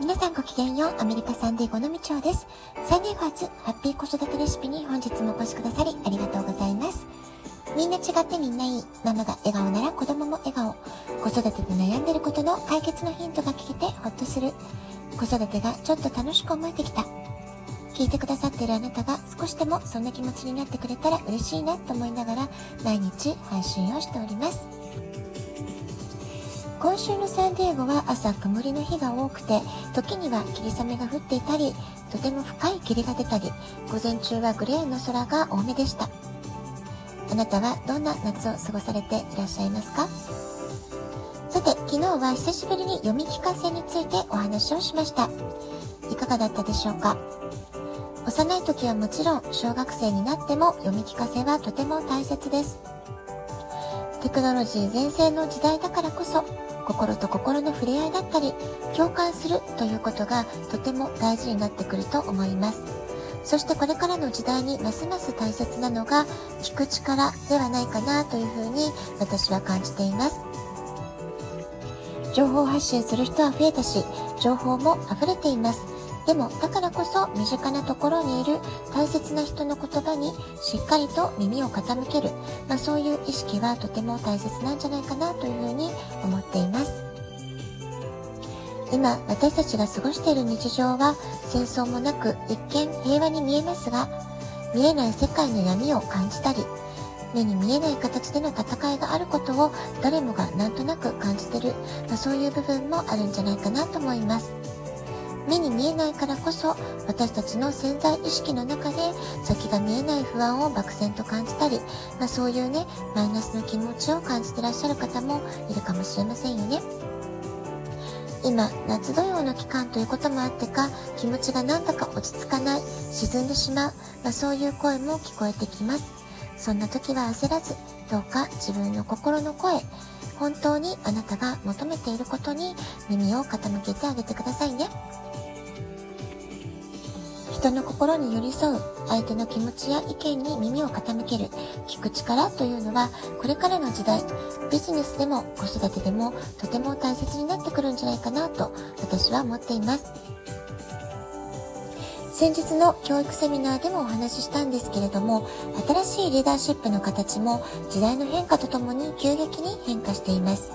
皆さんごきげんよう。アメリカサンディーゴのみちです。サンディーゴ初ハッピー子育てレシピに本日もお越しくださりありがとうございます。みんな違ってみんないい。ママが笑顔なら子供も笑顔。子育てで悩んでることの解決のヒントが聞けてほっとする。子育てがちょっと楽しく思えてきた。聞いてくださっているあなたが少しでもそんな気持ちになってくれたら嬉しいなと思いながら毎日配信をしております。今週のサンディエゴは朝曇りの日が多くて時には霧雨が降っていたりとても深い霧が出たり午前中はグレーの空が多めでした。あなたはどんな夏を過ごされていらっしゃいますか？さて昨日は久しぶりに読み聞かせについてお話をしました。いかがだったでしょうか？幼い時はもちろん小学生になっても読み聞かせはとても大切です。テクノロジー全盛の時代だからこそ心と心の触れ合いだったり共感するということがとても大事になってくると思います。そしてこれからの時代にますます大切なのが聞く力ではないかなというふうに私は感じています。情報発信する人は増えたし情報も溢れています。でもだからこそ身近なところにいる大切な人の言葉にしっかりと耳を傾ける、まあ、そういう意識はとても大切なんじゃないかなというふうに思っています。今私たちが過ごしている日常は戦争もなく一見平和に見えますが見えない世界の闇を感じたり目に見えない形での戦いがあることを誰もがなんとなく感じてる、まあ、そういう部分もあるんじゃないかなと思います。目に見えないからこそ私たちの潜在意識の中で先が見えない不安を漠然と感じたり、まあ、そういうねマイナスの気持ちを感じてらっしゃる方もいるかもしれませんよね。今夏土曜の期間ということもあってか気持ちがなんだか落ち着かない沈んでしまう、まあ、そういう声も聞こえてきますそんな時は焦らずどうか自分の心の声本当にあなたが求めていることに耳を傾けてあげてくださいね。人の心に寄り添う相手の気持ちや意見に耳を傾ける聞く力というのはこれからの時代。ビジネスでも子育てでもとても大切になってくるんじゃないかなと私は思っています。先日の教育セミナーでもお話ししたんですけれども新しいリーダーシップの形も時代の変化とともに急激に変化しています。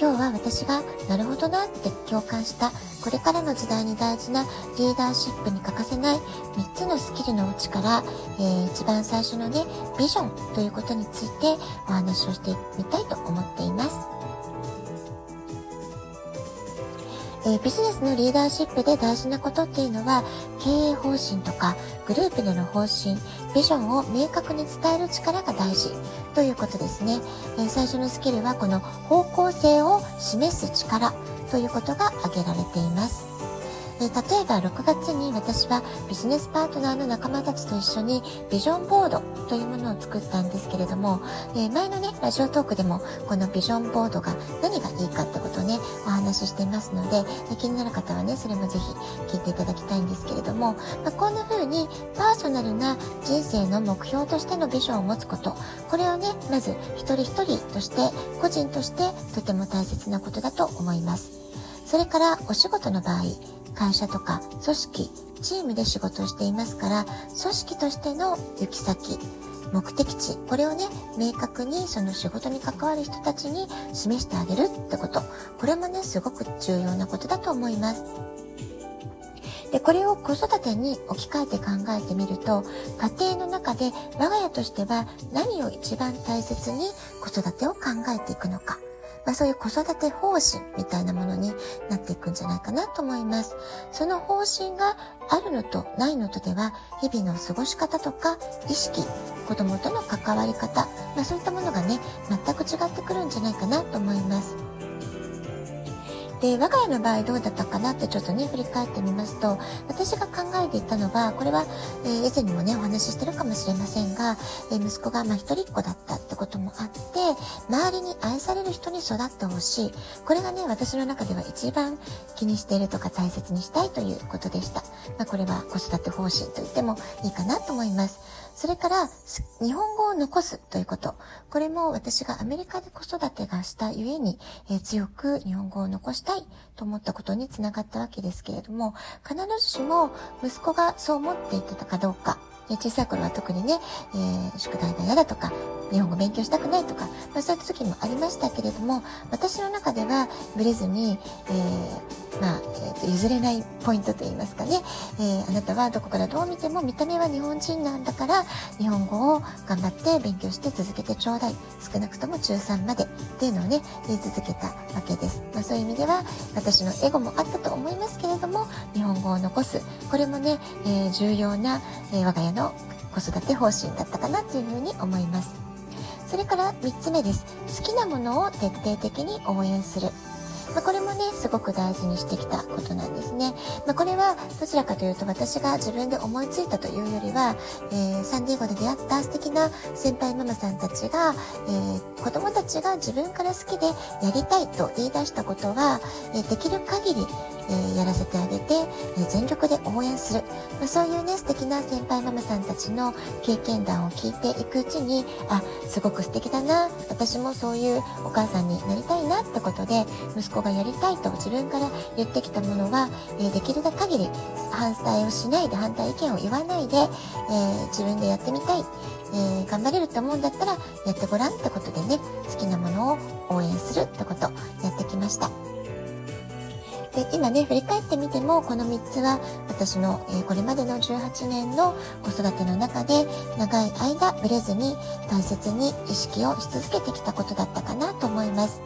今日は私がなるほどなって共感したこれからの時代に大事なリーダーシップに欠かせない3つのスキルのうちから、えー、一番最初のね、ビジョンということについてお話をしてみたいと思っています。え、ビジネスのリーダーシップで大事なことっていうのは経営方針とかグループでの方針ビジョンを明確に伝える力が大事。ということですね、え、最初のスキルはこの方向性を示す力ということが挙げられています。え例えば6月に私はビジネスパートナーの仲間たちと一緒にビジョンボードというものを作ったんですけれども、え前のね、ラジオトークでもこのビジョンボードが何がいいかってことをね、お話ししていますので、気になる方はね、それもぜひ聞いていただきたいんですけれども、まあ、こんな風にパーソナルな人生の目標としてのビジョンを持つこと、これをね、まず一人一人として、個人としてとても大切なことだと思います。それからお仕事の場合、会社とか組織、チームで仕事をしていますから、組織としての行き先、目的地、これをね、明確にその仕事に関わる人たちに示してあげるってこと。これもね、すごく重要なことだと思います。で、これを子育てに置き換えて考えてみると、家庭の中で我が家としては何を一番大切に子育てを考えていくのか。まあ、そういう子育て方針みたいなものになっていくんじゃないかなと思います。その方針があるのとないのとでは、日々の過ごし方とか意識、子供との関わり方、まあ、そういったものがね、全く違ってくるんじゃないかなと思います。で、我が家の場合どうだったかなってちょっとね、振り返ってみますと、私が考えていたのは、これは、えー、以前にもね、お話ししてるかもしれませんが、えー、息子がまあ一人っ子だったってこともあって、周りに愛される人に育ってほしい。これがね、私の中では一番気にしているとか大切にしたいということでした。まあ、これは子育て方針と言ってもいいかなと思います。それから、日本語を残すということ。これも私がアメリカで子育てがしたゆえに、えー、強く日本語を残したいと思ったことにつながったわけですけれども、必ずしも息子がそう思っていてたかどうか、小さい頃は特にね、えー、宿題が嫌だとか、日本語勉強したくないとか、まあ、そういった時もありましたけれども、私の中ではブレずに、えー、まあ、えーと、譲れないポイントといいますかね、えー、あなたはどこからどう見ても見た目は日本人なんだから、日本語を頑張って勉強して続けてちょうだい。少なくとも中3までっていうのをね、言い続けたわけです。まあ、そういう意味では、私のエゴもあったと思いますけれども、日本語を残す。これもね、えー、重要な、え、我が家の子育て方針だったかなというふうに思います。それから3つ目です。好きなものを徹底的に応援する。まあ、これもね、すごく大事にしてきたことなんですね。まあ、これはどちらかというと私が自分で思いついたというよりは、えー、サンディエゴで出会った素敵な先輩ママさんたちが、えー、子供たちが自分から好きでやりたいと言い出したことは、えー、できる限りえ、やらせてあげて、え、全力で応援する、まあ、そういうね素敵な先輩ママさんたちの経験談を聞いていくうちにあすごく素敵だな私もそういうお母さんになりたいなってことで息子がやりたいと自分から言ってきたものは、え、できる限り反対をしないで反対意見を言わないで、え自分でやってみたいえー、頑張れると思うんだったらやってごらんってことでね好きなものを応援するってことやってきました。で今ね振り返ってみてもこの3つは私の、えー、これまでの18年の子育ての中で長い間ブレずに大切に意識をし続けてきたことだったかなと思います。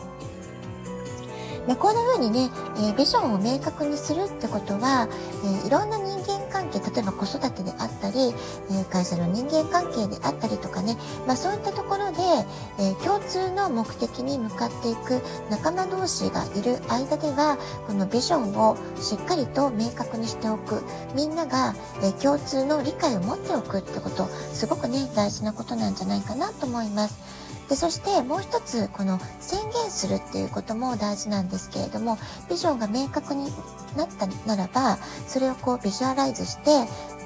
で、こんな風にね、えー、ビジョンを明確にするってことは、えー、いろんな係、例えば子育てであったり、え、会社の人間関係であったりとかね、まあ、そういったところで、え共通の目的に向かっていく仲間同士がいる間では、このビジョンをしっかりと明確にしておく。みんなが、え共通の理解を持っておくってこと、すごくね、大事なことなんじゃないかなと思います。でそしてもう一つこの宣言するっていうことも大事なんですけれどもビジョンが明確になったならばそれをこうビジュアライズして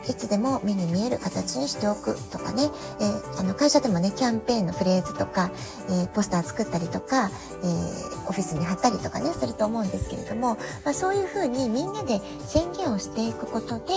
いつでも目に見える形にしておくとかね、えー、あの会社でもね、キャンペーンのフレーズとか、えー、ポスター作ったりとか、えー、オフィスに貼ったりとかね、すると思うんですけれども、まあ、そういうふうにみんなで宣言をしていくことで、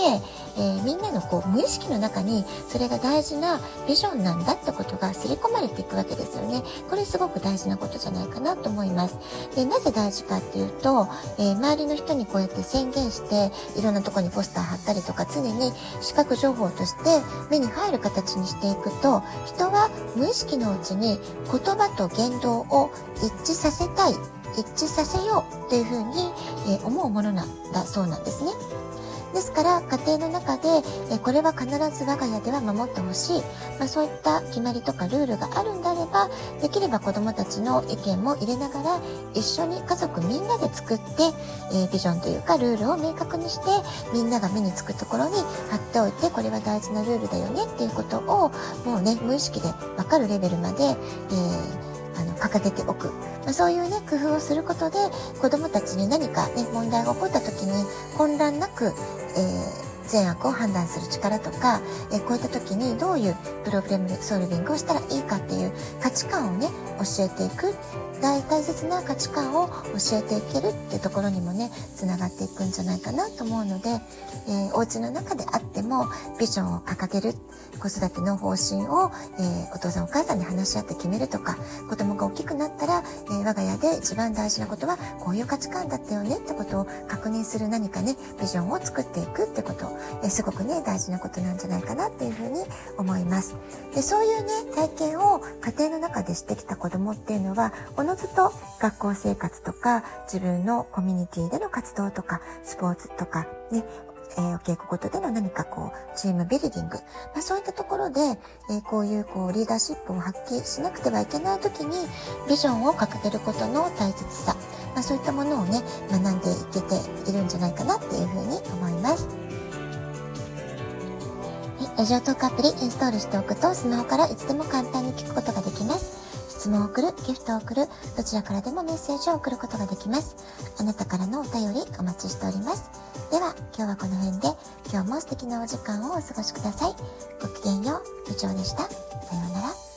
えみんなのこう無意識の中にそれが大事なビジョンなんだってことが刷り込まれていくわけですよね。これすごく大事なことじゃないかなと思います。で、なぜ大事かっていうと、え周りの人にこうやって宣言して、いろんなとこにポスター貼ったりとか、常に視覚情報として目に入る形にしていくと人は無意識のうちに言葉と言動を一致させたい一致させようというふうに、思うものなんだそうなんですね。ですから家庭の中でえこれは必ず我が家では守ってほしい、まあ、そういった決まりとかルールがあるんであればできれば子どもたちの意見も入れながら一緒に家族みんなで作って、え、ビジョンというかルールを明確にしてみんなが目につくところに貼っておいてこれは大事なルールだよねっていうことをもうね無意識で分かるレベルまで、えーあの掲げておく、そういうね工夫をすることで子どもたちに何かね問題が起こった時に混乱なく、えー善悪を判断する力とか、えこういった時にどういうプログラムソルビングをしたらいいかっていう価値観をね教えていく大大切な価値観を教えていけるってところにもねつながっていくんじゃないかなと思うので、えー、お家の中であってもビジョンを掲げる子育ての方針を、えー、お父さんお母さんに話し合って決めるとか子供が大きくなったら、えー、我が家で一番大事なことはこういう価値観だったよねってことを確認する何かねビジョンを作っていくってこと、えすごくね大事なことなんじゃないかなっていうふうに思います。でそういうね体験を家庭の中でしてきた子供っていうのはのずと学校生活とか自分のコミュニティでの活動とかスポーツとかね、えー、お稽古事での何かこう、チームビルディング。まあ、そういったところで、えー、こういうこう、リーダーシップを発揮しなくてはいけない時に、ビジョンを掲げることの大切さ。まあ、そういったものをね、学んでいけているんじゃないかなっていうふうに思います。ラジオトークアプリインストールしておくと、スマホからいつでも簡単に聞くことができます。質問を送る、ギフトを送る、どちらからでもメッセージを送ることができます。あなたからのお便りお待ちしております。では、今日はこの辺で、今日も素敵なお時間をお過ごしください。ごきげんよう、部長でした。さようなら。